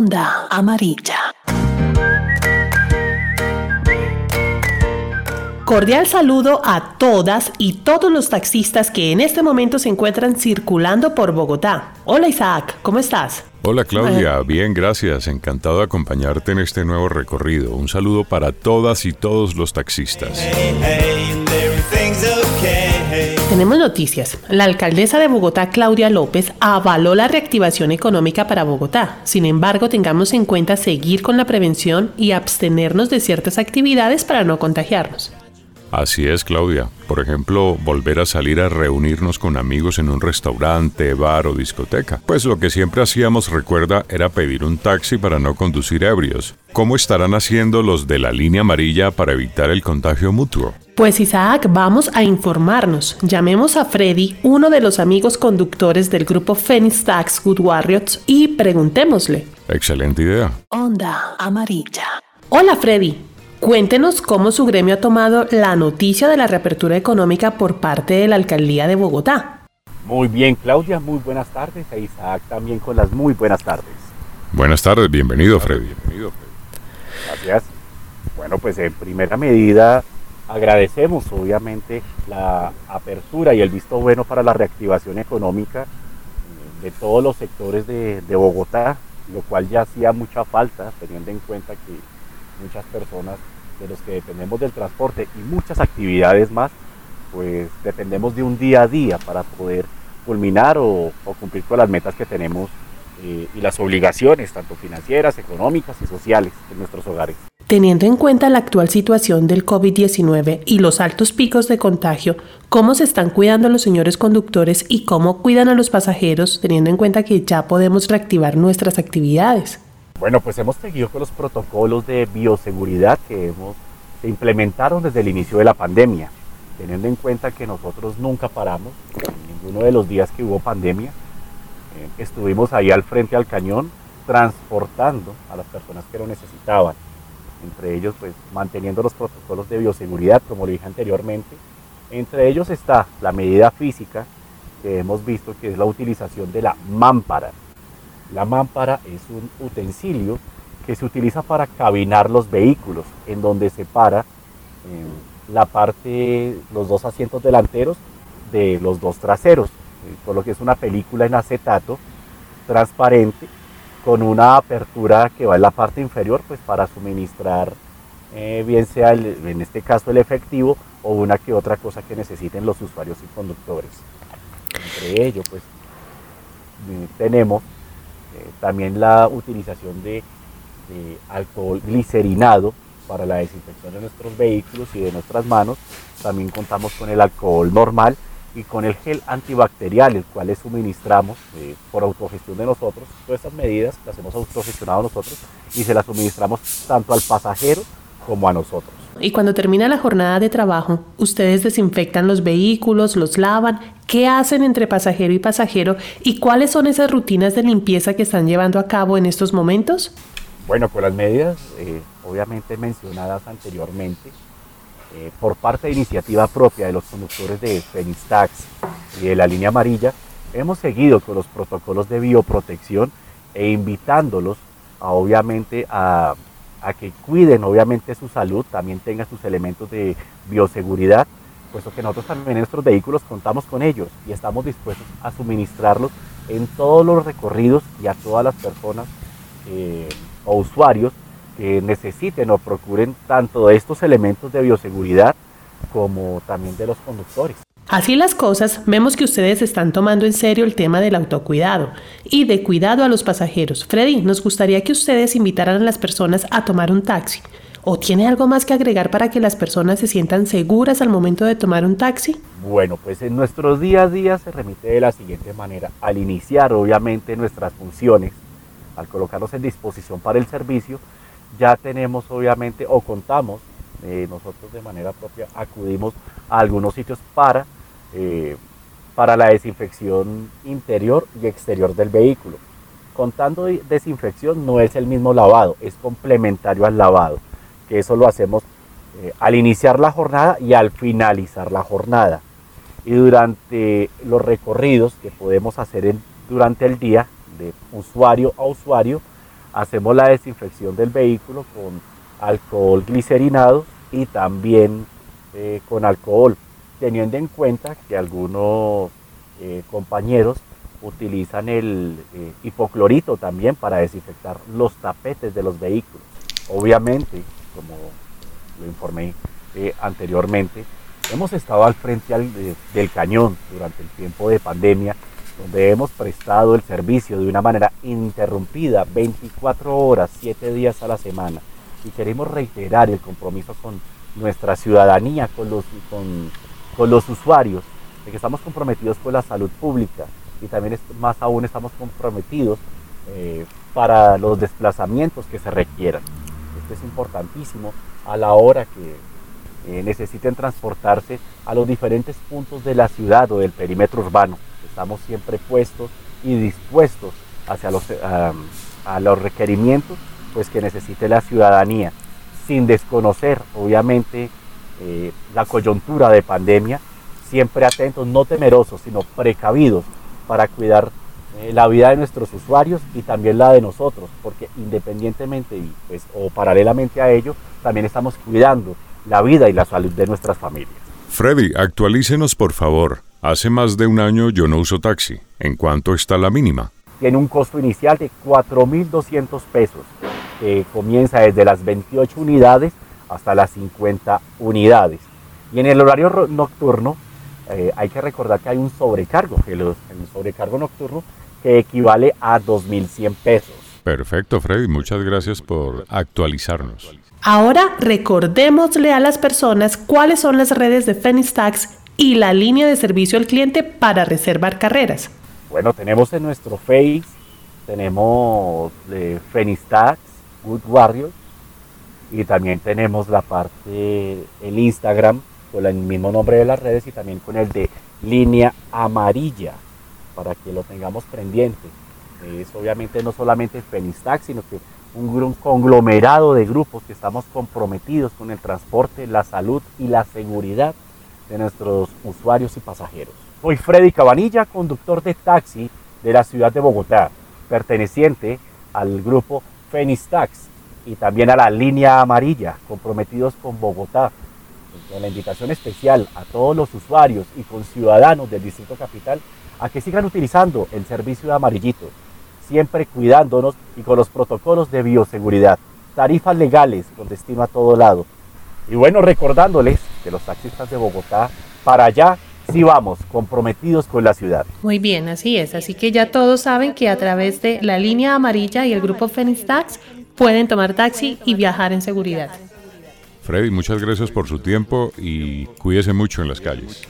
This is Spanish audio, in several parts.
Onda Amarilla. Cordial saludo a todas y todos los taxistas que en este momento se encuentran circulando por Bogotá. Hola Isaac, ¿cómo estás? Hola Claudia, bien, gracias. Encantado de acompañarte en este nuevo recorrido. Un saludo para todas y todos los taxistas. Tenemos noticias. La alcaldesa de Bogotá, Claudia López, avaló la reactivación económica para Bogotá. Sin embargo, tengamos en cuenta seguir con la prevención y abstenernos de ciertas actividades para no contagiarnos. Así es, Claudia. Por ejemplo, volver a salir a reunirnos con amigos en un restaurante, bar o discoteca. Pues lo que siempre hacíamos, recuerda, era pedir un taxi para no conducir ebrios. ¿Cómo estarán haciendo los de la línea amarilla para evitar el contagio mutuo? Pues Isaac, vamos a informarnos. Llamemos a Freddy, uno de los amigos conductores del grupo Phoenix Tax Good Warriors, y preguntémosle. Excelente idea. Onda amarilla. Hola Freddy, Cuéntenos cómo su gremio ha tomado la noticia de la reapertura económica por parte de la alcaldía de Bogotá. Muy bien, Claudia, muy buenas tardes. Isaac también con las muy buenas tardes. Buenas tardes, bienvenido, Freddy. Bienvenido, Gracias. Bueno, pues en primera medida agradecemos obviamente la apertura y el visto bueno para la reactivación económica eh, de todos los sectores de, de Bogotá, lo cual ya hacía mucha falta, teniendo en cuenta que muchas personas de los que dependemos del transporte y muchas actividades más, pues dependemos de un día a día para poder culminar o, cumplir con las metas que tenemos eh, y las obligaciones, tanto financieras, económicas y sociales en nuestros hogares. Teniendo en cuenta la actual situación del COVID-19 y los altos picos de contagio, ¿cómo se están cuidando los señores conductores y cómo cuidan a los pasajeros teniendo en cuenta que ya podemos reactivar nuestras actividades? Bueno, pues hemos seguido con los protocolos de bioseguridad que hemos, se implementaron desde el inicio de la pandemia, teniendo en cuenta que nosotros nunca paramos, en ninguno de los días que hubo pandemia, eh, estuvimos ahí al frente al cañón transportando a las personas que lo necesitaban, entre ellos pues manteniendo los protocolos de bioseguridad, como lo dije anteriormente, entre ellos está la medida física que hemos visto que es la utilización de la mámpara, la mámpara es un utensilio que se utiliza para cabinar los vehículos, en donde separa eh, la parte, los dos asientos delanteros de los dos traseros, eh, por lo que es una película en acetato transparente con una apertura que va en la parte inferior, pues para suministrar, eh, bien sea en este caso el efectivo o una que otra cosa que necesiten los usuarios y conductores. Entre ello, pues tenemos eh, también la utilización de, alcohol glicerinado para la desinfección de nuestros vehículos y de nuestras manos. También contamos con el alcohol normal y con el gel antibacterial, el cual le suministramos eh, por autogestión de nosotros. Todas estas medidas las hemos autogestionado nosotros y se las suministramos tanto al pasajero como a nosotros. Y cuando termina la jornada de trabajo, ustedes desinfectan los vehículos, los lavan. ¿Qué hacen entre pasajero y pasajero? ¿Y cuáles son esas rutinas de limpieza que están llevando a cabo en estos momentos? Bueno, con las medidas eh, obviamente mencionadas anteriormente, eh, por parte de iniciativa propia de los conductores de Phoenix Tax y de la línea amarilla, hemos seguido con los protocolos de bioprotección e invitándolos a, obviamente a a que cuiden obviamente su salud, también tengan sus elementos de bioseguridad, puesto que nosotros también en nuestros vehículos contamos con ellos y estamos dispuestos a suministrarlos en todos los recorridos y a todas las personas eh, o usuarios que necesiten o procuren tanto de estos elementos de bioseguridad como también de los conductores. Así las cosas, vemos que ustedes están tomando en serio el tema del autocuidado y de cuidado a los pasajeros. Freddy, nos gustaría que ustedes invitaran a las personas a tomar un taxi. ¿O tiene algo más que agregar para que las personas se sientan seguras al momento de tomar un taxi? Bueno, pues en nuestros día a día se remite de la siguiente manera. Al iniciar obviamente nuestras funciones, al colocarnos en disposición para el servicio, ya tenemos obviamente o contamos, eh, nosotros de manera propia acudimos a algunos sitios para eh, para la desinfección interior y exterior del vehículo. Contando desinfección no es el mismo lavado, es complementario al lavado, que eso lo hacemos eh, al iniciar la jornada y al finalizar la jornada. Y durante los recorridos que podemos hacer durante el día, de usuario a usuario, hacemos la desinfección del vehículo con alcohol glicerinado y también eh, con alcohol, teniendo en cuenta que algunos eh, compañeros utilizan el eh, hipoclorito también para desinfectar los tapetes de los vehículos. Obviamente, como lo informé anteriormente, hemos estado al frente del cañón durante el tiempo de pandemia, donde hemos prestado el servicio de una manera ininterrumpida 24 horas, 7 días a la semana. Y queremos reiterar el compromiso con nuestra ciudadanía, con los, con, con los usuarios, de que estamos comprometidos con la salud pública y también más aún estamos comprometidos eh, para los desplazamientos que se requieran. Esto es importantísimo a la hora que eh, necesiten transportarse a los diferentes puntos de la ciudad o del perímetro urbano. Estamos siempre puestos y dispuestos hacia los, a los requerimientos pues, que necesite la ciudadanía, sin desconocer obviamente eh, la coyuntura de pandemia, siempre atentos, no temerosos, sino precavidos para cuidar eh, la vida de nuestros usuarios y también la de nosotros, porque independientemente y pues, o paralelamente a ello, también estamos cuidando la vida y la salud de nuestras familias. Freddy, actualícenos por favor. Hace más de un año yo no uso taxi. ¿En cuánto está la mínima? Tiene un costo inicial de 4.200 pesos, que comienza desde las 28 unidades hasta las 50 unidades. Y en el horario nocturno eh, hay que recordar que hay un sobrecargo, el, el sobrecargo nocturno que equivale a 2.100 pesos. Perfecto, Freddy. Muchas gracias por actualizarnos. Ahora recordémosle a las personas cuáles son las redes de Fenistax y la línea de servicio al cliente para reservar carreras. Bueno, tenemos en nuestro Face, tenemos Fenistax, Good Warriors, y también tenemos la parte, el Instagram, con el mismo nombre de las redes y también con el de línea amarilla, para que lo tengamos pendiente. Es obviamente no solamente Fenistax, sino que un conglomerado de grupos que estamos comprometidos con el transporte, la salud y la seguridad de nuestros usuarios y pasajeros. Soy Freddy Cabanilla, conductor de taxi de la ciudad de Bogotá, perteneciente al grupo Fenistax y también a la línea amarilla, comprometidos con Bogotá. Con la invitación especial a todos los usuarios y con ciudadanos del Distrito Capital a que sigan utilizando el servicio de amarillito siempre cuidándonos y con los protocolos de bioseguridad. Tarifas legales con destino a todo lado. Y bueno, recordándoles que los taxistas de Bogotá, para allá sí vamos, comprometidos con la ciudad. Muy bien, así es. Así que ya todos saben que a través de la línea amarilla y el grupo Phoenix Tax pueden tomar taxi y viajar en seguridad. Freddy, muchas gracias por su tiempo y cuídese mucho en las calles.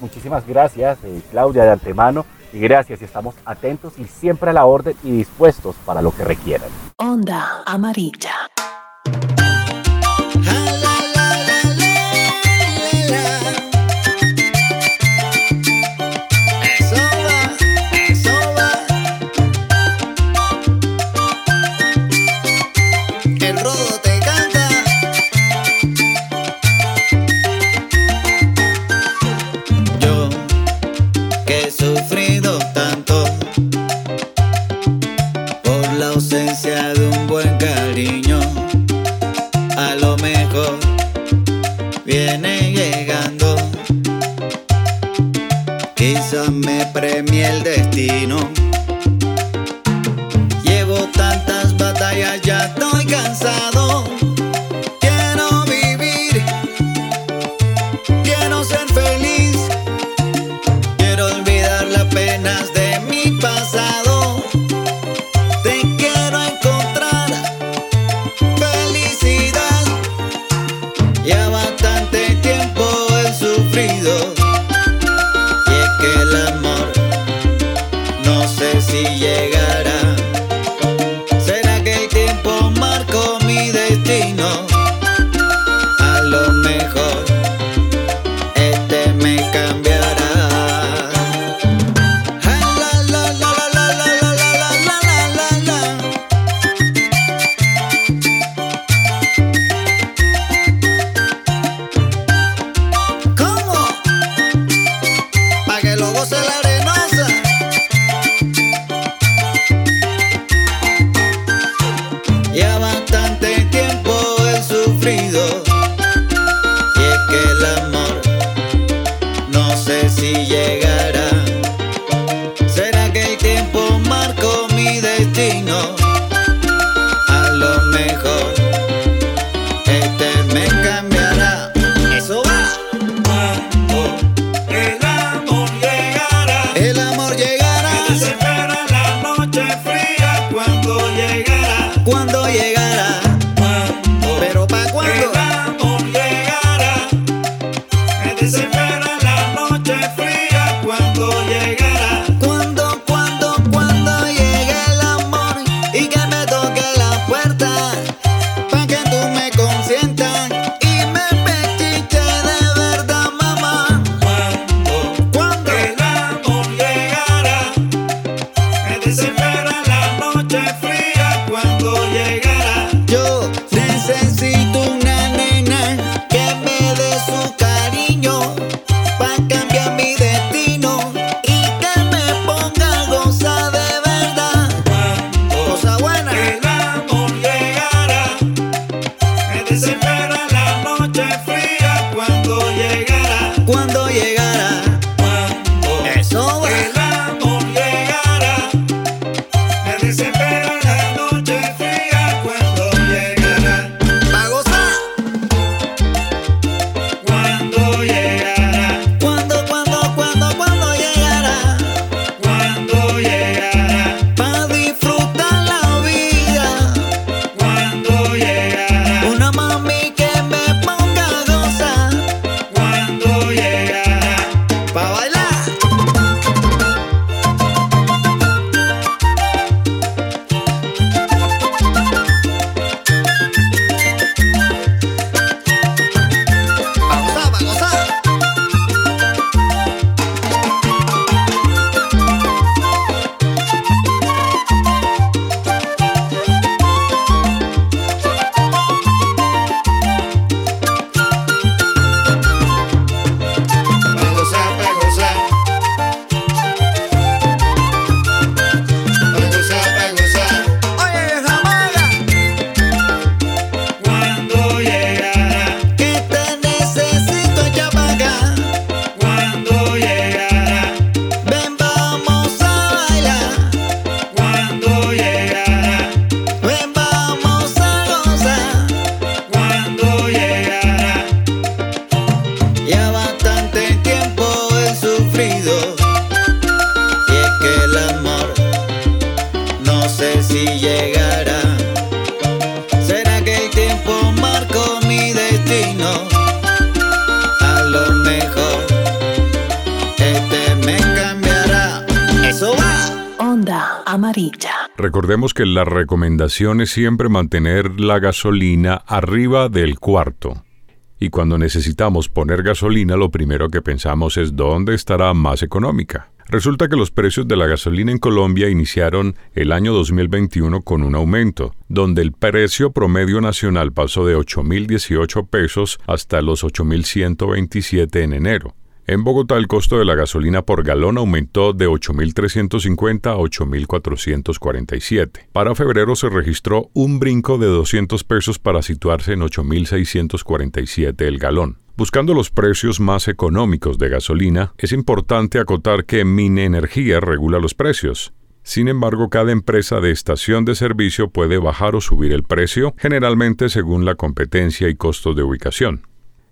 muchísimas gracias, eh, Claudia, de antemano y gracias y estamos atentos y siempre a la orden y dispuestos para lo que requieran. Onda amarilla. Que la recomendación es siempre mantener la gasolina arriba del cuarto. Y cuando necesitamos poner gasolina, lo primero que pensamos es dónde estará más económica. Resulta que los precios de la gasolina en Colombia iniciaron el año 2021 con un aumento, donde el precio promedio nacional pasó de 8.018 pesos hasta los 8.127 en enero. En Bogotá el costo de la gasolina por galón aumentó de 8.350 a 8.447. Para febrero se registró un brinco de 200 pesos para situarse en 8.647 el galón. Buscando los precios más económicos de gasolina, es importante acotar que Mine Energía regula los precios. Sin embargo, cada empresa de estación de servicio puede bajar o subir el precio, generalmente según la competencia y costos de ubicación.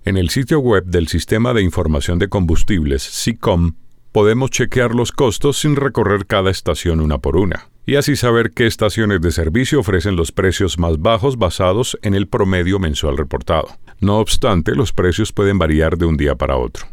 En el sitio web del Sistema de Información de Combustibles, SICOM, podemos chequear los costos sin recorrer cada estación una por una, y así saber qué estaciones de servicio ofrecen los precios más bajos basados en el promedio mensual reportado. No obstante, los precios pueden variar de un día para otro.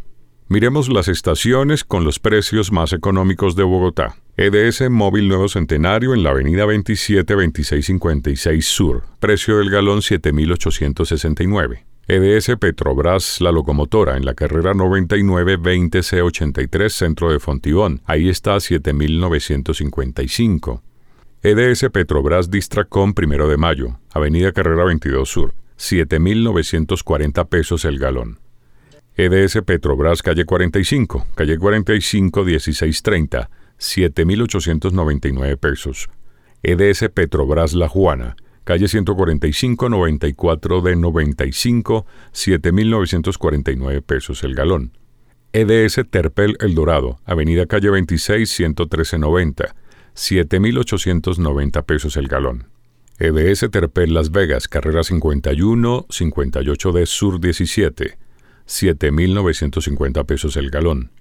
Miremos las estaciones con los precios más económicos de Bogotá. EDS Móvil Nuevo Centenario en la avenida 27 2656 Sur. Precio del galón 7.869. EDS Petrobras La Locomotora en la carrera 9920C83 Centro de Fontibón. Ahí está 7.955. EDS Petrobras Distracom Primero de Mayo, Avenida Carrera 22 Sur. 7.940 pesos el galón. EDS Petrobras Calle 45, Calle 45 1630, 7.899 pesos. EDS Petrobras La Juana, calle 145, 94 de 95, 7.949 pesos el galón. EDS Terpel El Dorado, Avenida Calle 26, 11390, 7.890 pesos el galón. EDS Terpel Las Vegas, carrera 51, 58 de Sur 17, 7.950 pesos el galón.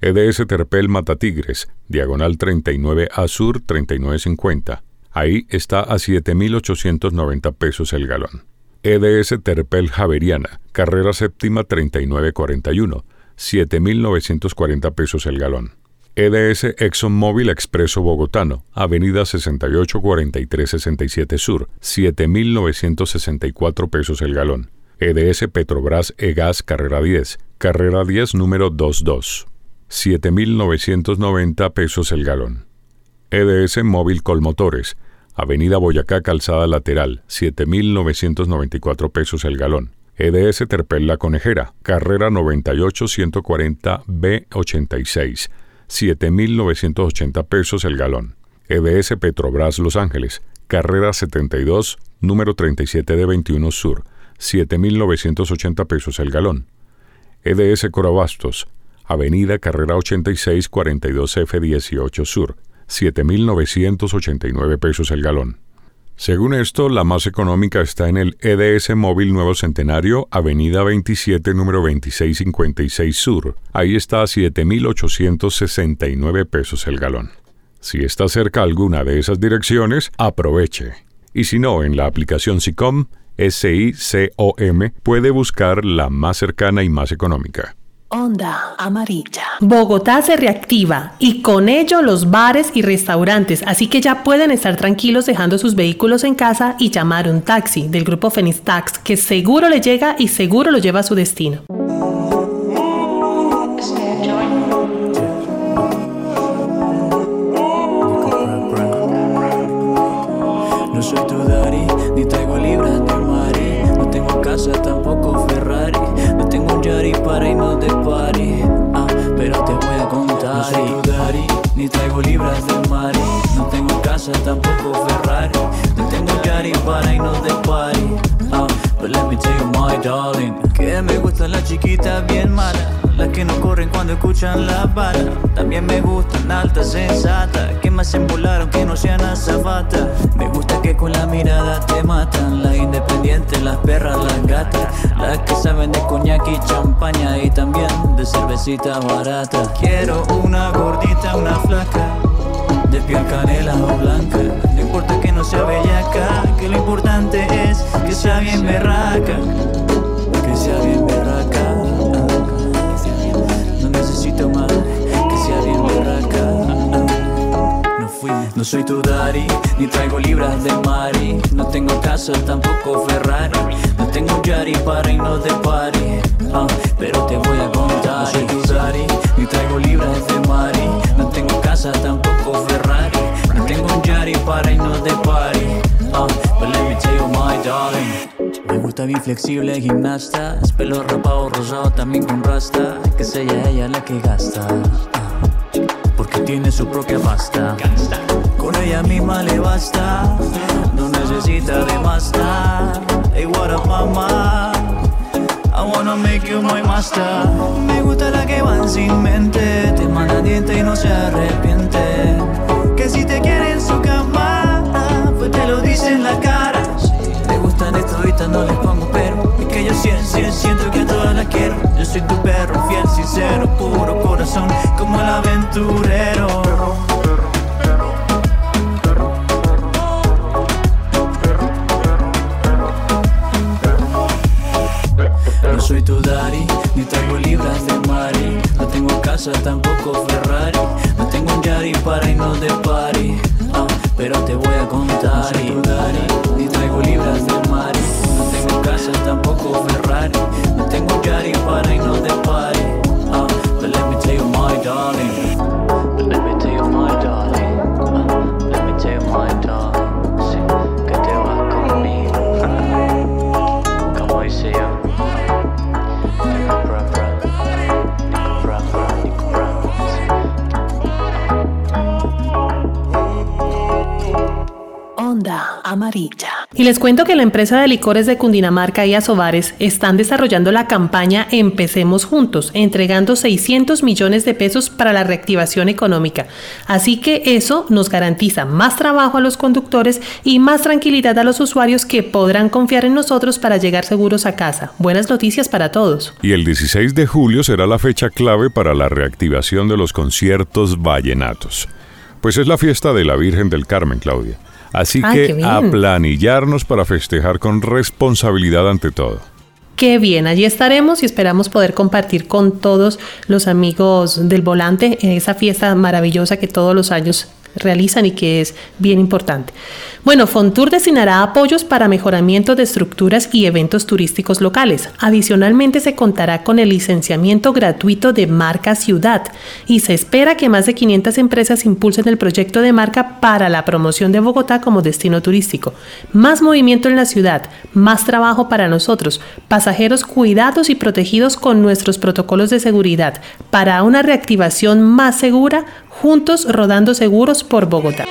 EDS Terpel Matatigres, diagonal 39 A Sur 3950. Ahí está a 7.890 pesos el galón. EDS Terpel Javeriana, carrera séptima 3941, 7.940 pesos el galón. EDS ExxonMobil Expreso Bogotano, Avenida 684367 Sur, 7.964 pesos el galón. EDS Petrobras Egas Carrera 10, Carrera 10 número 22, 7.990 pesos el galón. EDS Móvil Colmotores, Avenida Boyacá Calzada Lateral, 7.994 pesos el galón. EDS Terpel La Conejera, carrera 98 140 B86, 7.980 pesos el galón. EDS Petrobras Los Ángeles, carrera 72, número 37 de 21 Sur, 7.980 pesos el galón. EDS Corabastos, Avenida Carrera 86 42 F18 Sur, 7.989 pesos el galón. Según esto, la más económica está en el EDS Móvil Nuevo Centenario, Avenida 27, número 2656 Sur. Ahí está a 7.869 pesos el galón. Si está cerca alguna de esas direcciones, aproveche. Y si no, en la aplicación SICOM, S-I-C-O-M, puede buscar la más cercana y más económica. Onda amarilla. Bogotá se reactiva y con ello los bares y restaurantes, así que ya pueden estar tranquilos dejando sus vehículos en casa y llamar un taxi del grupo Fenistax que seguro le llega y seguro lo lleva a su destino. Chiquitas bien malas. Las que no corren cuando escuchan la bala. También me gustan altas, sensatas. Que me hacen volar aunque no sean azafatas. Me gusta que con la mirada te matan. Las independientes, las perras, las gatas. Las que saben de coñac y champaña. Y también de cervecitas baratas. Quiero una gordita, una flaca. De piel canela o blanca. No importa que no sea bellaca. Que lo importante es que sea bien berraca. Que sea bien berraca. No soy tu daddy, ni traigo libras de Mari. No tengo casa, tampoco Ferrari. No tengo un Yari para irnos de party. Pero te voy a contar. No soy tu daddy, ni traigo libras de Mari. No tengo casa, tampoco Ferrari. No tengo un Yari para irnos de party. Ah, but let me tell you, my darling. Me gusta bien flexible, gimnasta. Es pelo rapado, rosado, también con rasta. Que sea ella la que gasta. Ah, porque tiene su propia pasta. Con ella misma le basta. No necesita de más nada. Hey, what up, mama? I wanna make you my master. Me gusta la que van sin mente. Te manda diente y no se arrepiente. Que si te quiere en su cama, pues te lo dice en la cara. Me gustan toditas, no les pongo pero. Es que yo siento, siento que a todas las quiero. Yo soy tu perro, fiel, sincero, puro corazón, como el aventurero. Casa, tampoco Ferrari. No tengo un Yari para irnos de party. Ah, pero te voy a contar. Daddy, ni traigo libras de Mari. No tengo casa, tampoco Ferrari. No tengo un Yari para irnos de party. Ah, but let me tell you, my darling. Y les cuento que la empresa de licores de Cundinamarca y Asobares están desarrollando la campaña Empecemos Juntos, entregando 600 millones de pesos para la reactivación económica. Así que eso nos garantiza más trabajo a los conductores y más tranquilidad a los usuarios que podrán confiar en nosotros para llegar seguros a casa. Buenas noticias para todos. Y el 16 de julio será la fecha clave para la reactivación de los conciertos vallenatos. Pues es la fiesta de la Virgen del Carmen, Claudia. Así Ay, qué que a planillarnos para festejar con responsabilidad ante todo. Qué bien, allí estaremos y esperamos poder compartir con todos los amigos del volante esa fiesta maravillosa que todos los años realizan y que es bien importante. Bueno, Fontour destinará apoyos para mejoramiento de estructuras y eventos turísticos locales. Adicionalmente se contará con el licenciamiento gratuito de marca ciudad y se espera que más de 500 empresas impulsen el proyecto de marca para la promoción de Bogotá como destino turístico. Más movimiento en la ciudad, más trabajo para nosotros, pasajeros cuidados y protegidos con nuestros protocolos de seguridad para una reactivación más segura, juntos rodando seguros por Bogotá.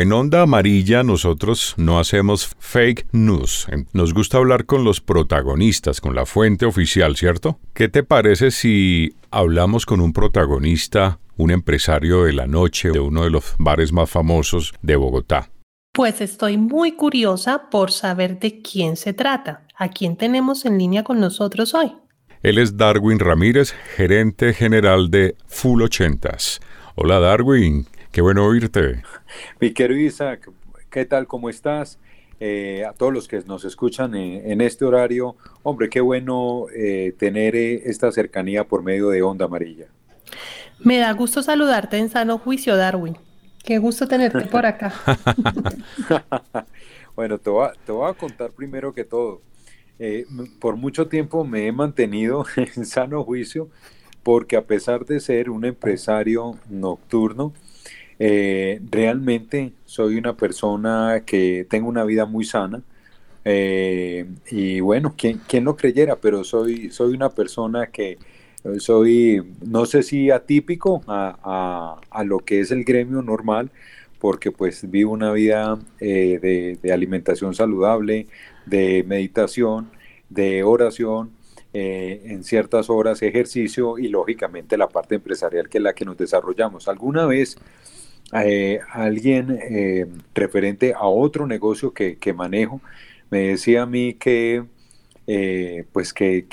En Onda Amarilla nosotros no hacemos fake news. Nos gusta hablar con los protagonistas, con la fuente oficial, ¿cierto? ¿Qué te parece si hablamos con un protagonista, un empresario de la noche de uno de los bares más famosos de Bogotá? Pues estoy muy curiosa por saber de quién se trata. ¿A quién tenemos en línea con nosotros hoy? Él es Darwin Ramírez, gerente general de Full Ochentas. Hola Darwin, qué bueno oírte. Mi querido Isaac, ¿qué tal? ¿Cómo estás? Eh, a todos los que nos escuchan en, este horario, hombre, qué bueno eh, tener eh, esta cercanía por medio de Onda Amarilla. Me da gusto saludarte en sano juicio, Darwin. Qué gusto tenerte por acá. bueno, te voy, a, contar primero que todo. Eh, por mucho tiempo me he mantenido en sano juicio porque a pesar de ser un empresario nocturno, eh, realmente soy una persona que tengo una vida muy sana. Eh, y bueno, ¿quién, ¿quién, lo creyera? Pero soy, soy una persona que soy, no sé si atípico a, lo que es el gremio normal, porque pues vivo una vida eh, de, alimentación saludable, de meditación, de oración, eh, en ciertas horas ejercicio y lógicamente la parte empresarial que es la que nos desarrollamos. Alguna vez eh, alguien referente a otro negocio que, que manejo me decía a mí que eh, pues que,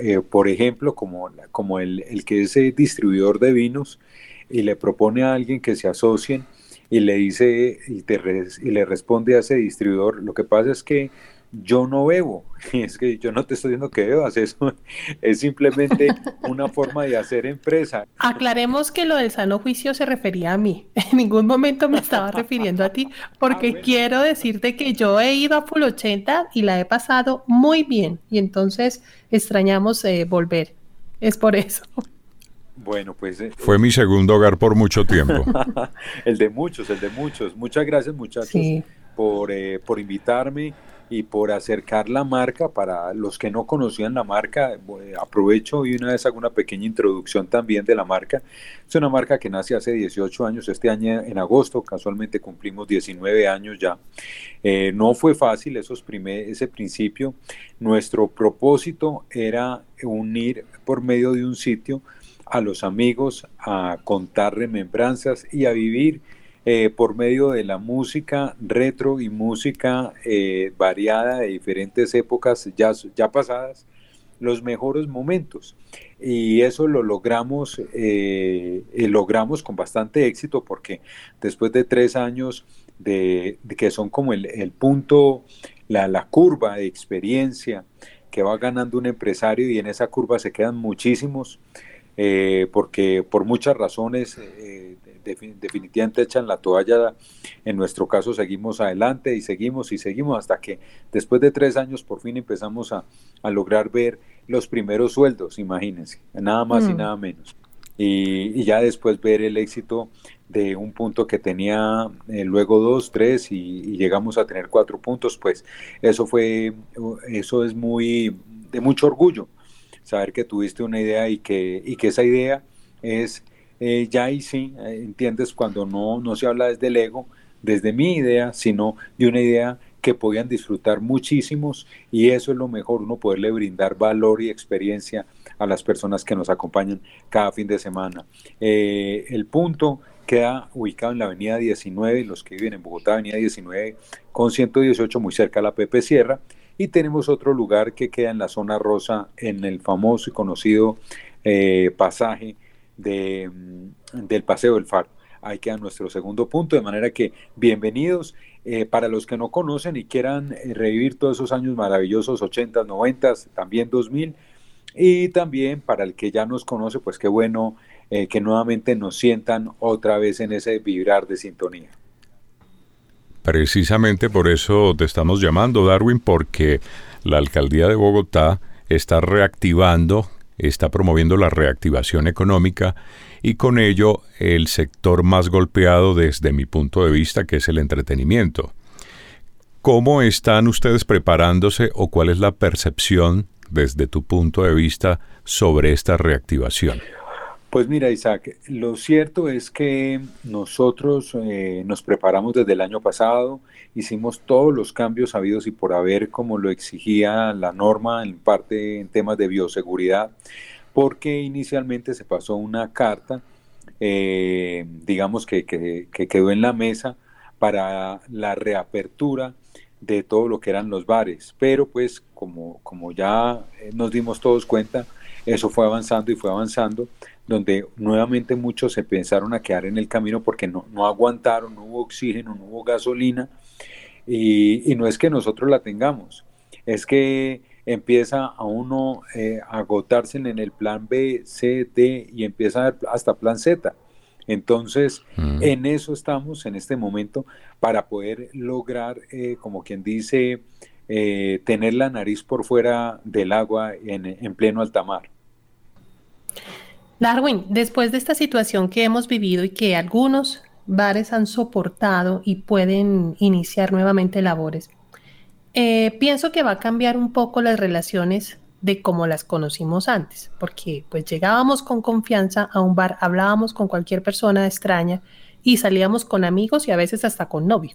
eh, por ejemplo, como, como el, que es distribuidor de vinos y le propone a alguien que se asocien y le dice y, te y le responde a ese distribuidor, lo que pasa es que yo no bebo, es que yo no te estoy diciendo que bebas, eso es simplemente una forma de hacer empresa. Aclaremos que lo del sano juicio se refería a mí, en ningún momento me estaba refiriendo a ti, porque ah, quiero decirte que yo he ido a Full 80 y la he pasado muy bien, y entonces extrañamos eh, volver, es por eso. Bueno, pues... Eh, Fue mi segundo hogar por mucho tiempo. el de muchos, el de muchos. Muchas gracias muchachos por, eh, por invitarme y por acercar la marca para los que no conocían la marca. Aprovecho y una vez hago una pequeña introducción también de la marca. Es una marca que nace hace 18 años, este año en agosto, casualmente cumplimos 19 años ya. Eh, no fue fácil esos primer, ese principio. Nuestro propósito era unir por medio de un sitio a los amigos a contar remembranzas y a vivir eh, por medio de la música retro y música eh, variada de diferentes épocas ya, ya pasadas, los mejores momentos. Y eso lo logramos, eh, logramos con bastante éxito porque después de tres años de, que son como el, el punto, la, la, curva de experiencia que va ganando un empresario y en esa curva se quedan muchísimos, porque por muchas razones definitivamente echan la toalla. En nuestro caso seguimos adelante y seguimos y seguimos hasta que después de tres años por fin empezamos a, lograr ver los primeros sueldos, imagínense, nada más y mm. nada menos. Y, ya después ver el éxito de un punto que tenía eh, luego dos, tres y, llegamos a tener cuatro puntos, pues eso fue, eso es muy de mucho orgullo, saber que tuviste una idea y que, y que esa idea es eh, ya ahí sí, eh, entiendes, cuando no, no se habla desde el ego, desde mi idea, sino de una idea que podían disfrutar muchísimos y eso es lo mejor, uno poderle brindar valor y experiencia a las personas que nos acompañan cada fin de semana. Eh, el punto queda ubicado en la avenida 19, los que viven en Bogotá, avenida 19 con 118, muy cerca de la Pepe Sierra, y tenemos otro lugar que queda en la zona rosa, en el famoso y conocido pasaje mm, del Paseo del Faro. Ahí queda nuestro segundo punto, de manera que bienvenidos. Eh, para los que no conocen y quieran eh, revivir todos esos años maravillosos, 80, 90, también 2000, y también para el que ya nos conoce, pues qué bueno eh, que nuevamente nos sientan otra vez en ese vibrar de sintonía. Precisamente por eso te estamos llamando, Darwin, porque la alcaldía de Bogotá está reactivando está promoviendo la reactivación económica y con ello el sector más golpeado desde mi punto de vista, que es el entretenimiento. ¿Cómo están ustedes preparándose o cuál es la percepción desde tu punto de vista sobre esta reactivación? Pues mira, Isaac, lo cierto es que nosotros eh, nos preparamos desde el año pasado, hicimos todos los cambios habidos y por haber, como lo exigía la norma en parte en temas de bioseguridad, porque inicialmente se pasó una carta, eh, digamos que, que, quedó en la mesa para la reapertura de todo lo que eran los bares, pero pues como, como ya nos dimos todos cuenta, eso fue avanzando y fue avanzando donde nuevamente muchos se pensaron a quedar en el camino porque no, no aguantaron, no hubo oxígeno, no hubo gasolina, y, no es que nosotros la tengamos, es que empieza a uno eh, a agotarse en el plan B, C, D y empieza hasta plan Z. Entonces, mm. en eso estamos en este momento para poder lograr, eh, como quien dice, eh, tener la nariz por fuera del agua en, en pleno alta mar. Darwin, después de esta situación que hemos vivido y que algunos bares han soportado y pueden iniciar nuevamente labores, eh, pienso que va a cambiar un poco las relaciones de como las conocimos antes, porque pues llegábamos con confianza a un bar, hablábamos con cualquier persona extraña y salíamos con amigos y a veces hasta con novio.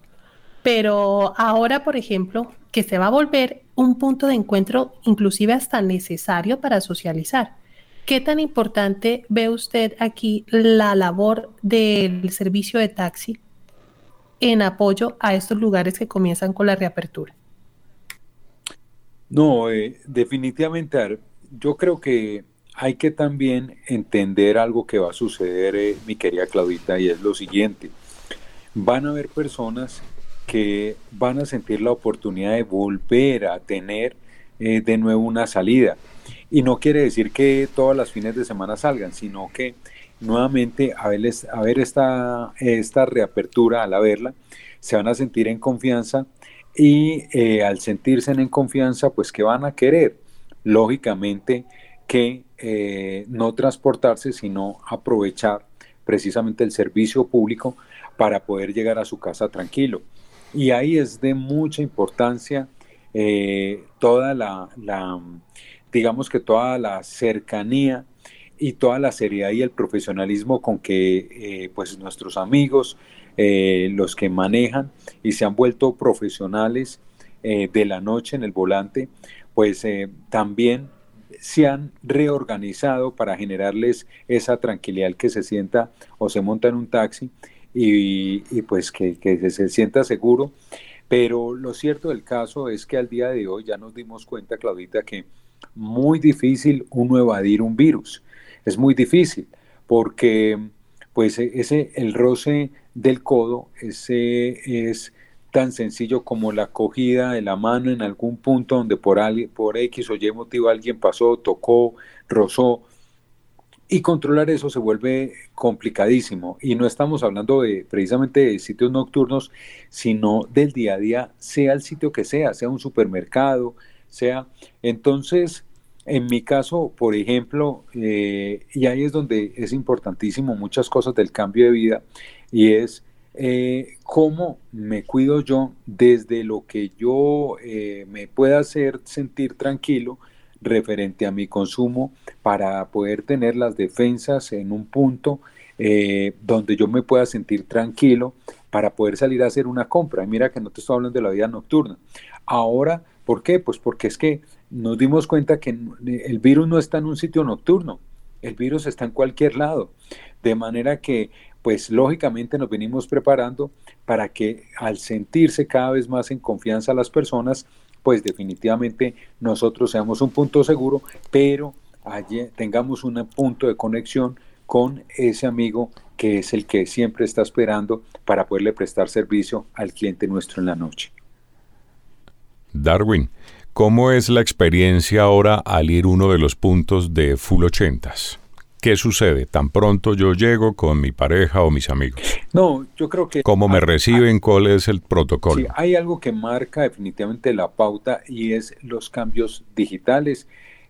Pero ahora, por ejemplo, que se va a volver un punto de encuentro inclusive hasta necesario para socializar. ¿Qué tan importante ve usted aquí la labor del servicio de taxi en apoyo a estos lugares que comienzan con la reapertura? No, eh, definitivamente, yo creo que hay que también entender algo que va a suceder, eh, mi querida Claudita, y es lo siguiente. Van a haber personas que van a sentir la oportunidad de volver a tener eh, de nuevo una salida. Y no quiere decir que todas las fines de semana salgan, sino que nuevamente a ver, a ver esta, esta reapertura, al verla, se van a sentir en confianza y eh, al sentirse en confianza, pues que van a querer? Lógicamente que eh, no transportarse, sino aprovechar precisamente el servicio público para poder llegar a su casa tranquilo. Y ahí es de mucha importancia eh, toda la, digamos que toda la cercanía y toda la seriedad y el profesionalismo con que eh, pues nuestros amigos, eh, los que manejan y se han vuelto profesionales eh, de la noche en el volante, pues también se han reorganizado para generarles esa tranquilidad que se sienta o se monta en un taxi y, pues que, que se sienta seguro. Pero lo cierto del caso es que al día de hoy ya nos dimos cuenta, Claudita, que muy difícil uno evadir un virus. Es muy difícil porque pues e, ese el roce del codo ese es tan sencillo como la cogida de la mano en algún punto donde por, por X o Y motivo alguien pasó, tocó, rozó. Y controlar eso se vuelve complicadísimo. Y no estamos hablando de precisamente de sitios nocturnos, sino del día a día, sea el sitio que sea, sea un supermercado, sea. Entonces, en mi caso, por ejemplo, eh, y ahí es donde es importantísimo muchas cosas del cambio de vida, y es eh, cómo me cuido yo desde lo que yo eh, me pueda hacer sentir tranquilo referente a mi consumo para poder tener las defensas en un punto donde yo me pueda sentir tranquilo para poder salir a hacer una compra. Y mira que no te estoy hablando de la vida nocturna. Ahora ¿Por qué? Pues porque es que nos dimos cuenta que el virus no está en un sitio nocturno, el virus está en cualquier lado. De manera que, pues lógicamente nos venimos preparando para que al sentirse cada vez más en confianza las personas, pues definitivamente nosotros seamos un punto seguro, pero allí tengamos un punto de conexión con ese amigo que es el que siempre está esperando para poderle prestar servicio al cliente nuestro en la noche. Darwin, ¿cómo es la experiencia ahora al ir uno de los puntos de Full 80? ¿Qué sucede? Tan pronto yo llego con mi pareja o mis amigos. No, yo creo que... ¿Cómo me reciben? ¿Cuál es el protocolo? Sí, hay algo que marca definitivamente la pauta y es los cambios digitales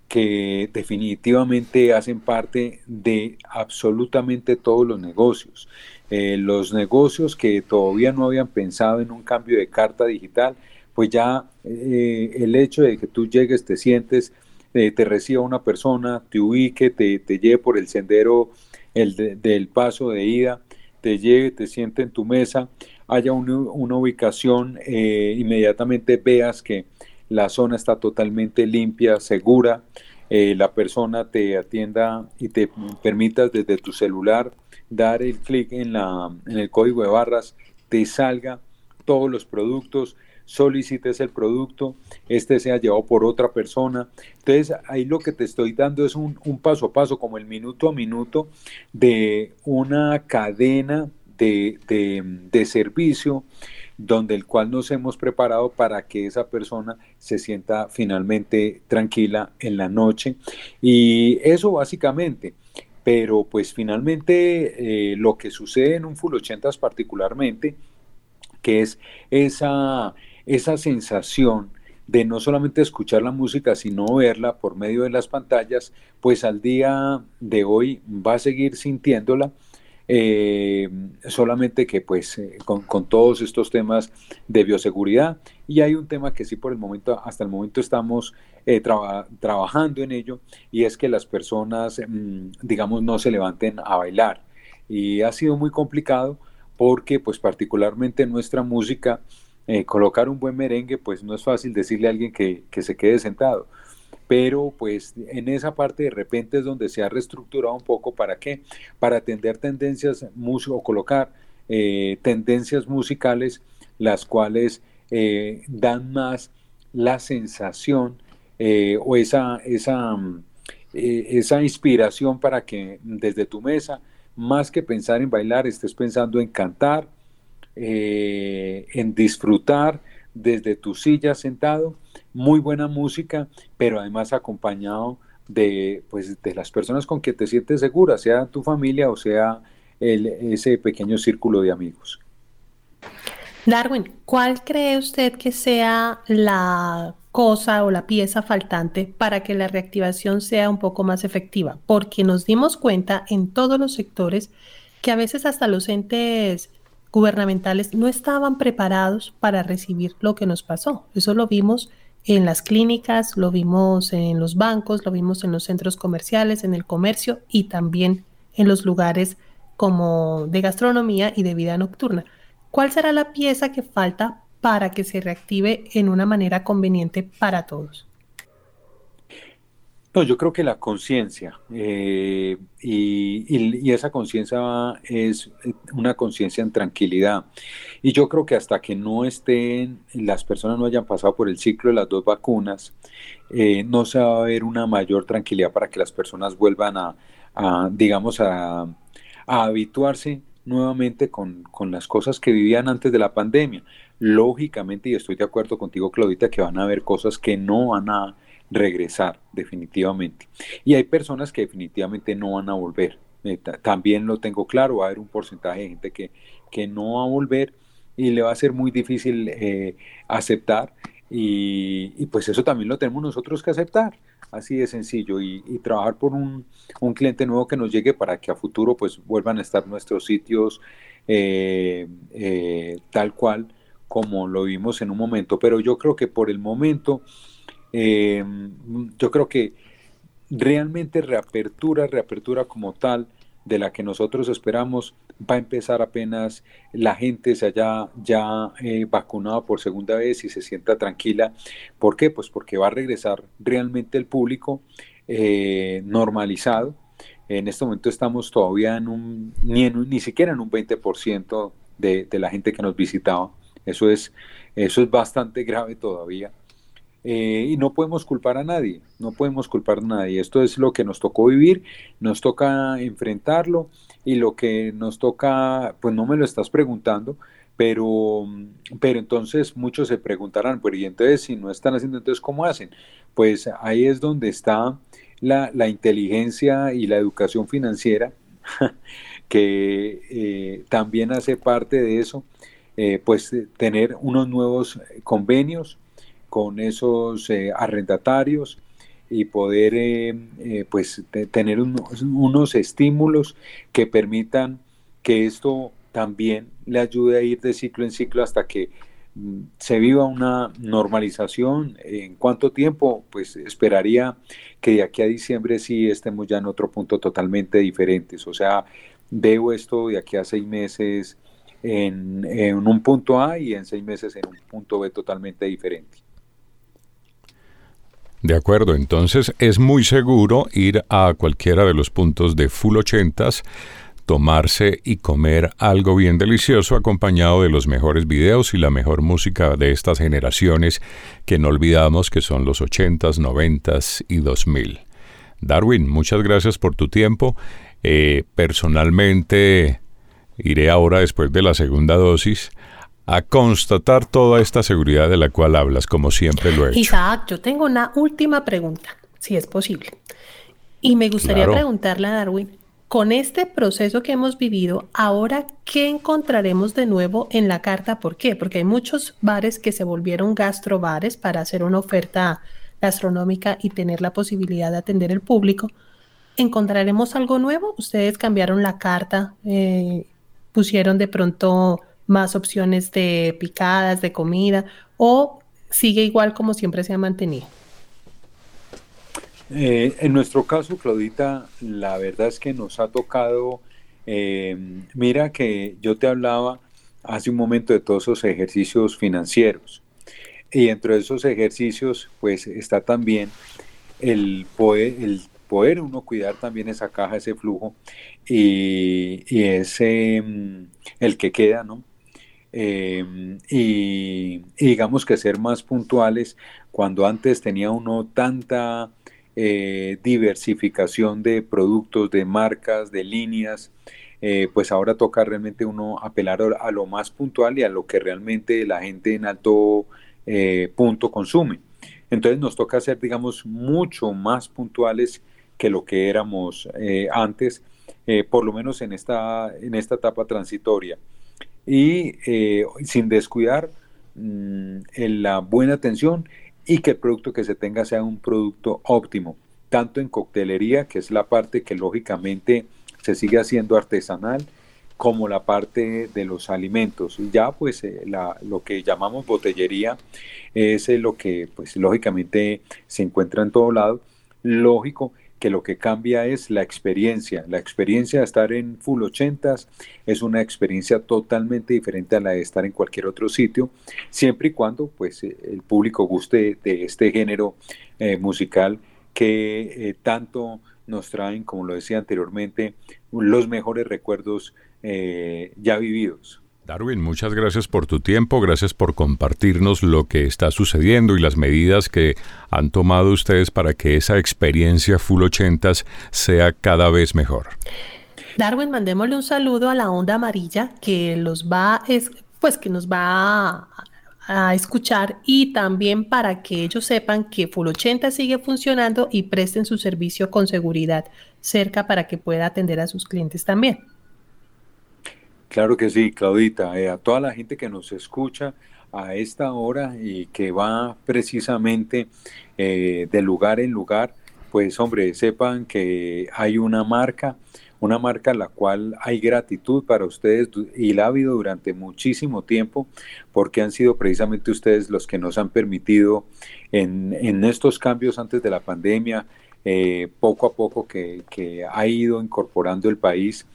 que definitivamente hacen parte de absolutamente todos los negocios. Eh, los negocios que todavía no habían pensado en un cambio de carta digital, pues ya eh, el hecho de que tú llegues, te sientes, eh, te reciba una persona, te ubique, te, te, lleve por el sendero el del paso de ida, te lleve, te siente en tu mesa, haya una ubicación, inmediatamente veas que la zona está totalmente limpia, segura, eh, la persona te atienda y te permitas desde tu celular dar el clic en, la, en el código de barras, te salga todos los productos, solicites el producto, este sea llevado por otra persona. Entonces, ahí lo que te estoy dando es un, paso a paso, como el minuto a minuto de una cadena de, de, servicio donde el cual nos hemos preparado para que esa persona se sienta finalmente tranquila en la noche. Y eso básicamente, pero pues finalmente eh, lo que sucede en un Full 80 particularmente, que es esa, esa sensación de no solamente escuchar la música, sino verla por medio de las pantallas, pues al día de hoy va a seguir sintiéndola eh, solamente que pues eh, con, todos estos temas de bioseguridad. Y hay un tema que sí por el momento, hasta el momento estamos eh, trabajando en ello y es que las personas mm, digamos no se levanten a bailar. Y ha sido muy complicado porque pues particularmente en nuestra música colocar un buen merengue pues no es fácil decirle a alguien que, que se quede sentado pero pues en esa parte de repente es donde se ha reestructurado un poco para qué, para atender tendencias o colocar eh, tendencias musicales las cuales eh, dan más la sensación eh, o esa, esa, esa inspiración para que desde tu mesa, más que pensar en bailar, estés pensando en cantar, en disfrutar desde tu silla sentado muy buena música, pero además acompañado de, pues, de las personas con que te sientes segura, sea tu familia o sea ese pequeño círculo de amigos. Darwin, ¿cuál cree usted que sea la cosa o la pieza faltante para que la reactivación sea un poco más efectiva? Porque nos dimos cuenta en todos los sectores que a veces hasta los entes gubernamentales no estaban preparados para recibir lo que nos pasó. Eso lo vimos en las clínicas, lo vimos en los bancos, lo vimos en los centros comerciales, en el comercio y también en los lugares como de gastronomía y de vida nocturna. ¿Cuál será la pieza que falta para que se reactive en una manera conveniente para todos? No, yo creo que la conciencia eh, y, esa conciencia es una conciencia en tranquilidad. Y yo creo que hasta que no estén, las personas no hayan pasado por el ciclo de las dos vacunas, eh, no se va a ver una mayor tranquilidad para que las personas vuelvan a, digamos, a, habituarse nuevamente con, con, las cosas que vivían antes de la pandemia. Lógicamente, y estoy de acuerdo contigo, Claudita, que van a haber cosas que no van a regresar definitivamente. Y hay personas que definitivamente no van a volver. Eh, también lo tengo claro, va a haber un porcentaje de gente que, que no va a volver y le va a ser muy difícil eh, aceptar y, pues eso también lo tenemos nosotros que aceptar, así de sencillo, y, trabajar por un, un, cliente nuevo que nos llegue para que a futuro pues vuelvan a estar nuestros sitios eh, tal cual como lo vimos en un momento. Pero yo creo que por el momento eh, yo creo que realmente reapertura, reapertura como tal, de la que nosotros esperamos, va a empezar apenas la gente se haya ya eh, vacunado por segunda vez y se sienta tranquila. ¿Por qué? Pues porque va a regresar realmente el público eh, normalizado. En este momento estamos todavía en un, ni, ni siquiera en un 20% de, de la gente que nos visitaba. Eso es, eso es bastante grave todavía. Eh, y no podemos culpar a nadie, no podemos culpar a nadie. Esto es lo que nos tocó vivir, nos toca enfrentarlo y lo que nos toca, pues no me lo estás preguntando, pero, pero entonces muchos se preguntarán, pero y entonces si no están haciendo, entonces ¿cómo hacen? Pues ahí es donde está la, la inteligencia y la educación financiera, que eh, también hace parte de eso, eh, pues tener unos nuevos convenios, con esos eh, arrendatarios y poder eh, eh, pues tener unos estímulos que permitan que esto también le ayude a ir de ciclo en ciclo hasta que mm, se viva una normalización. ¿En cuánto tiempo? Pues esperaría que de aquí a diciembre sí estemos ya en otro punto totalmente diferente. O sea, veo esto de aquí a seis meses en, en un punto A y en seis meses en un punto B totalmente diferente. De acuerdo, entonces es muy seguro ir a cualquiera de los puntos de Full 80s, tomarse y comer algo bien delicioso acompañado de los mejores videos y la mejor música de estas generaciones que no olvidamos que son los 80s, 90s y 2000. Darwin, muchas gracias por tu tiempo. Eh, personalmente iré ahora después de la segunda dosis a constatar toda esta seguridad de la cual hablas, como siempre lo he hecho. Isaac, yo tengo una última pregunta, si es posible. Y me gustaría preguntarle a Darwin, con este proceso que hemos vivido, ahora, ¿qué encontraremos de nuevo en la carta? ¿Por qué? Porque hay muchos bares que se volvieron gastrobares para hacer una oferta gastronómica y tener la posibilidad de atender el público. ¿Encontraremos algo nuevo? ¿Ustedes cambiaron la carta? Eh, ¿Pusieron de pronto más opciones de picadas, de comida, o sigue igual como siempre se ha mantenido? Eh, en nuestro caso, Claudita, la verdad es que nos ha tocado, eh, mira que yo te hablaba hace un momento de todos esos ejercicios financieros. Y dentro de esos ejercicios, pues está también el poder, el poder uno cuidar también esa caja, ese flujo y, y ese, mm, el que queda, ¿no? Em, y, digamos que ser más puntuales cuando antes tenía uno tanta eh, diversificación de productos, de marcas, de líneas, eh, pues ahora toca realmente uno apelar a lo más puntual y a lo que realmente la gente en alto eh, punto consume. Entonces nos toca ser, digamos, mucho más puntuales que lo que éramos antes, por lo menos en esta, en esta etapa transitoria y eh, sin descuidar mm, en la buena atención y que el producto que se tenga sea un producto óptimo, tanto en coctelería, que es la parte que lógicamente se sigue haciendo artesanal, como la parte de los alimentos. Y ya pues eh, la, lo que llamamos botellería es eh, lo que pues lógicamente se encuentra en todo lado. Lógico que lo que cambia es la experiencia. La experiencia de estar en Full 80 es una experiencia totalmente diferente a la de estar en cualquier otro sitio, siempre y cuando pues, eh, el público guste de este género eh, musical que eh, tanto nos traen, como lo decía anteriormente, los mejores recuerdos ya vividos. Darwin, muchas gracias por tu tiempo, gracias por compartirnos lo que está sucediendo y las medidas que han tomado ustedes para que esa experiencia Full 80 sea cada vez mejor. Darwin, mandémosle un saludo a la onda amarilla que los va, pues que nos va a, escuchar y también para que ellos sepan que Full 80 sigue funcionando y presten su servicio con seguridad cerca para que pueda atender a sus clientes también. Claro que sí, Claudita. Eh, a toda la gente que nos escucha a esta hora y que va precisamente eh, de lugar en lugar, pues hombre, sepan que hay una marca, una marca a la cual hay gratitud para ustedes y la ha habido durante muchísimo tiempo porque han sido precisamente ustedes los que nos han permitido en, estos cambios antes de la pandemia, eh, poco a poco que, que ha ido incorporando el país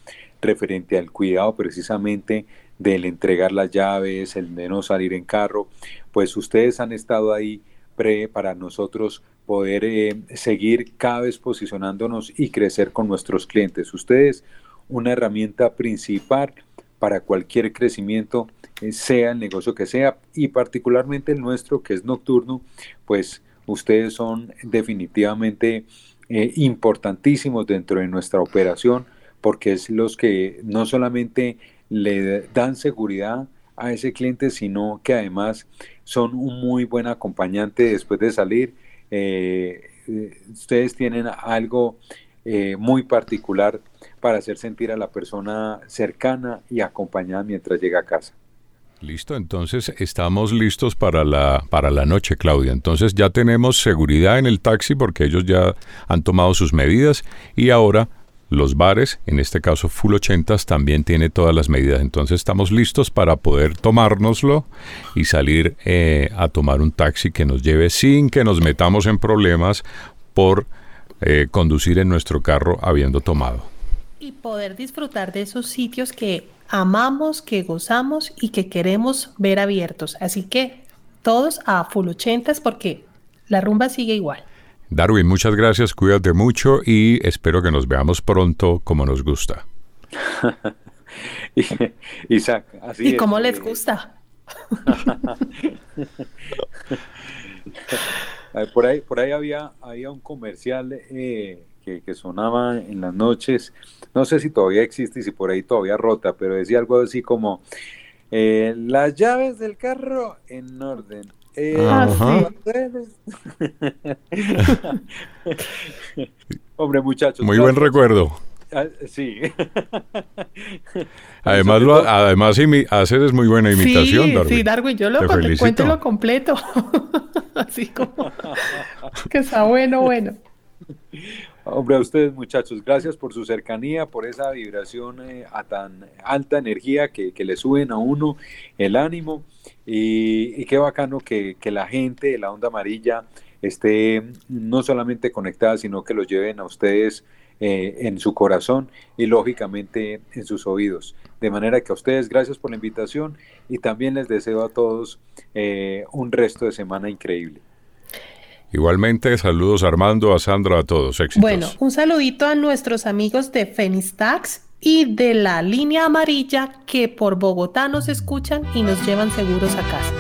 referente al cuidado precisamente del entregar las llaves, el de no salir en carro, pues ustedes han estado ahí pre para nosotros poder eh, seguir cada vez posicionándonos y crecer con nuestros clientes. Ustedes una herramienta principal para cualquier crecimiento, eh, sea el negocio que sea, y particularmente el nuestro, que es nocturno, pues ustedes son definitivamente eh, importantísimos dentro de nuestra operación porque es los que no solamente le dan seguridad a ese cliente, sino que además son un muy buen acompañante después de salir. Eh, eh, ustedes tienen algo eh, muy particular para hacer sentir a la persona cercana y acompañada mientras llega a casa. Listo, entonces estamos listos para la, para la noche, Claudia. Entonces ya tenemos seguridad en el taxi porque ellos ya han tomado sus medidas y ahora los bares, en este caso Full 80 también tiene todas las medidas. Entonces estamos listos para poder tomárnoslo y salir eh, a tomar un taxi que nos lleve sin que nos metamos en problemas por eh, conducir en nuestro carro habiendo tomado. Y poder disfrutar de esos sitios que amamos, que gozamos y que queremos ver abiertos. Así que todos a Full 80 porque la rumba sigue igual. Darwin, muchas gracias, cuídate mucho y espero que nos veamos pronto como nos gusta. Isaac, así ¿Y cómo les eh, gusta? por ahí, por ahí había, había un comercial eh, que, que, sonaba en las noches, no sé si todavía existe y si por ahí todavía rota, pero decía algo así como, eh, las llaves del carro en orden, eh, ah, Hombre, muchachos. Muy buen recuerdo. Ah, sí. además, lo, además hacer es muy buena imitación, sí, Darwin. Sí, Darwin, yo lo cuento lo completo. Así como que está bueno, bueno. Hombre, a ustedes muchachos, gracias por su cercanía, por esa vibración eh, a tan alta energía que, que, le suben a uno el ánimo y, qué bacano que, que, la gente de la onda amarilla esté no solamente conectada, sino que lo lleven a ustedes eh, en su corazón y lógicamente en sus oídos. De manera que a ustedes gracias por la invitación y también les deseo a todos eh, un resto de semana increíble. Igualmente, saludos Armando, a Sandra, a todos. Éxitos. Bueno, un saludito a nuestros amigos de Fenistax y de la línea amarilla que por Bogotá nos escuchan y nos llevan seguros a casa.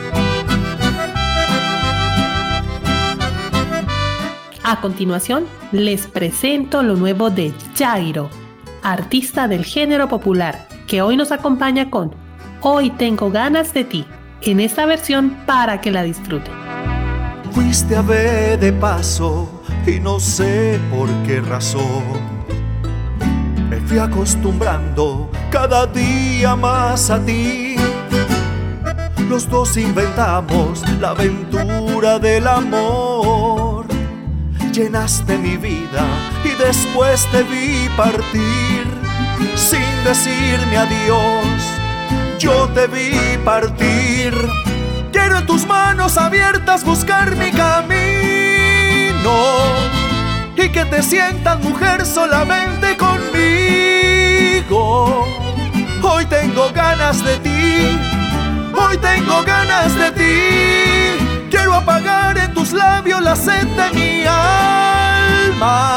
A continuación, les presento lo nuevo de Jairo, artista del género popular, que hoy nos acompaña con Hoy tengo ganas de ti, en esta versión para que la disfruten. Fuiste a ver de paso y no sé por qué razón. Me fui acostumbrando cada día más a ti. Los dos inventamos la aventura del amor. Llenaste mi vida y después te vi partir. Sin decirme adiós, yo te vi partir Quiero en tus manos abiertas buscar mi camino y que te sientas mujer solamente conmigo. Hoy tengo ganas de ti, hoy tengo ganas de ti. Quiero apagar en tus labios la sed de mi alma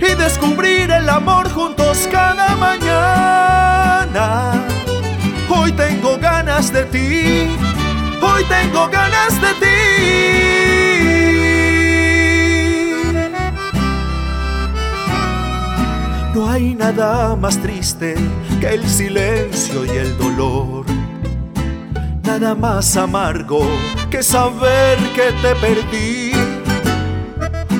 y descubrir el amor juntos cada mañana. Hoy tengo ganas de ti hoy tengo ganas de ti. No hay nada más triste que el silencio y el dolor. Nada más amargo que saber que te perdí.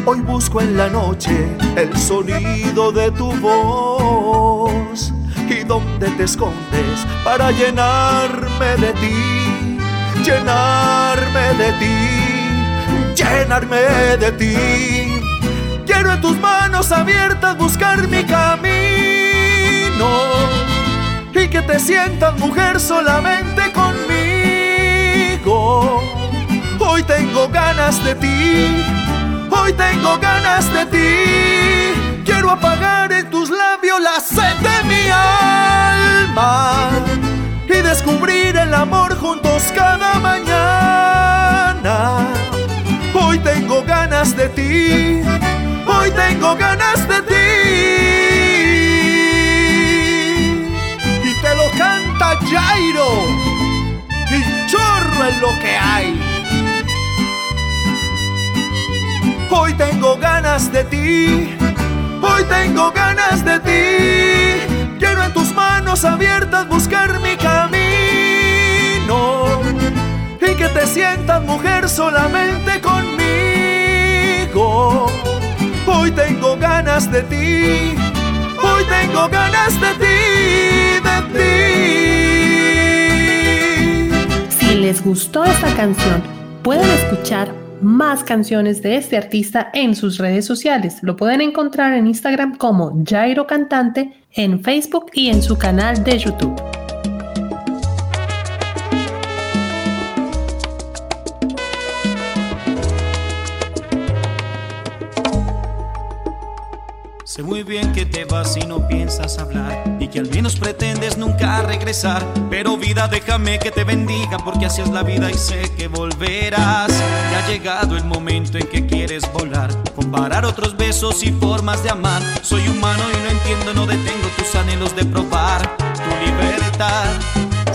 Hoy busco en la noche el sonido de tu voz y dónde te escondes para llenarme de ti llenarme de ti, llenarme de ti. Quiero en tus manos abiertas buscar mi camino y que te sientas mujer solamente conmigo. Hoy tengo ganas de ti, hoy tengo ganas de ti. Quiero apagar en tus labios la sed de mi alma y descubrir el amor juntos cada mañana. Hoy tengo ganas de ti, hoy tengo ganas de ti. Y te lo canta Jairo, y chorro es lo que hay. Hoy tengo ganas de ti, hoy tengo ganas de ti en tus manos abiertas buscar mi camino y que te sientas mujer solamente conmigo. Hoy tengo ganas de ti, hoy tengo ganas de ti, de ti. Si les gustó esta canción, pueden escuchar más canciones de este artista en sus redes sociales. Lo pueden encontrar en Instagram como Jairo Cantante, en Facebook y en su canal de YouTube. Sé muy bien que te vas y no piensas hablar y que al menos pretendes nunca regresar. Pero vida, déjame que te bendiga porque así es la vida y sé que volverás. Llegado el momento en que quieres volar, comparar otros besos y formas de amar. Soy humano y no entiendo, no detengo tus anhelos de probar tu libertad.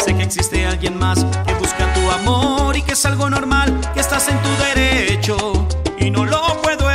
Sé que existe alguien más que busca tu amor y que es algo normal, que estás en tu derecho y no lo puedo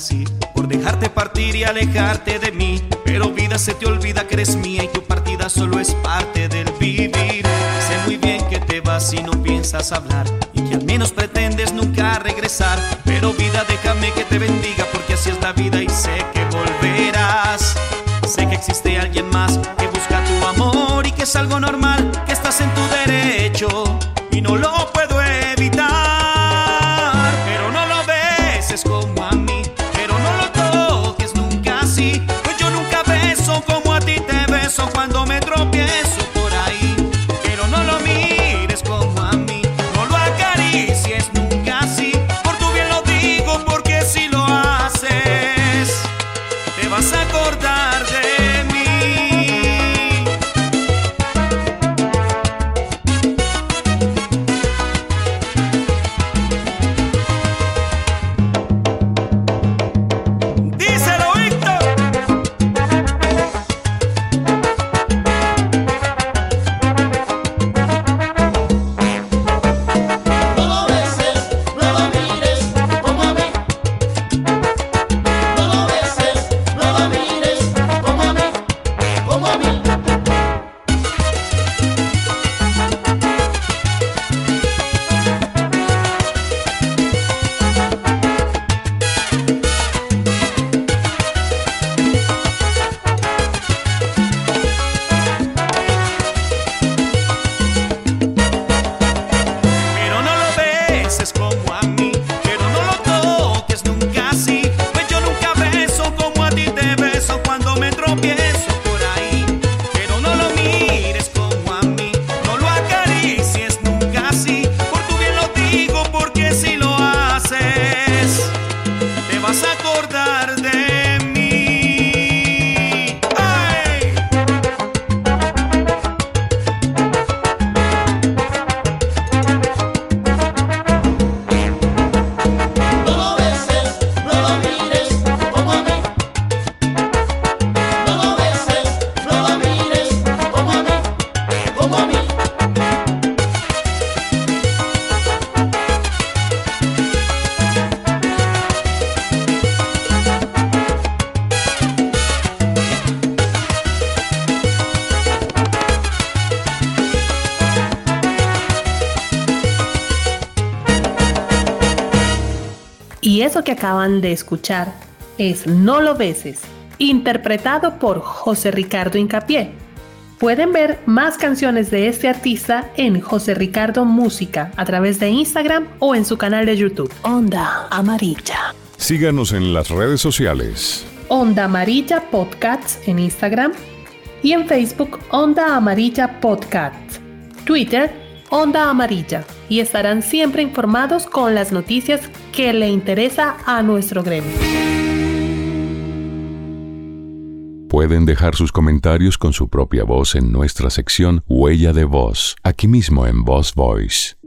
así dejarte partir y alejarte de mí. Pero vida se te olvida que eres mía y tu partida solo es parte del vivir. Sé muy bien que te vas y no piensas hablar y que al menos pretendes nunca regresar. Pero vida déjame que te bendiga porque así es la vida y sé que volverás. Sé que existe alguien más que busca tu amor y que es algo normal, acaban de escuchar es No lo beses, interpretado por José Ricardo Incapié. Pueden ver más canciones de este artista en José Ricardo Música a través de Instagram o en su canal de YouTube. Onda Amarilla. Síganos en las redes sociales. Onda Amarilla Podcasts en Instagram y en Facebook Onda Amarilla Podcast. Twitter Onda Amarilla y estarán siempre informados con las noticias que le interesa a nuestro gremio. Pueden dejar sus comentarios con su propia voz en nuestra sección Huella de Voz, aquí mismo en Voz Voice.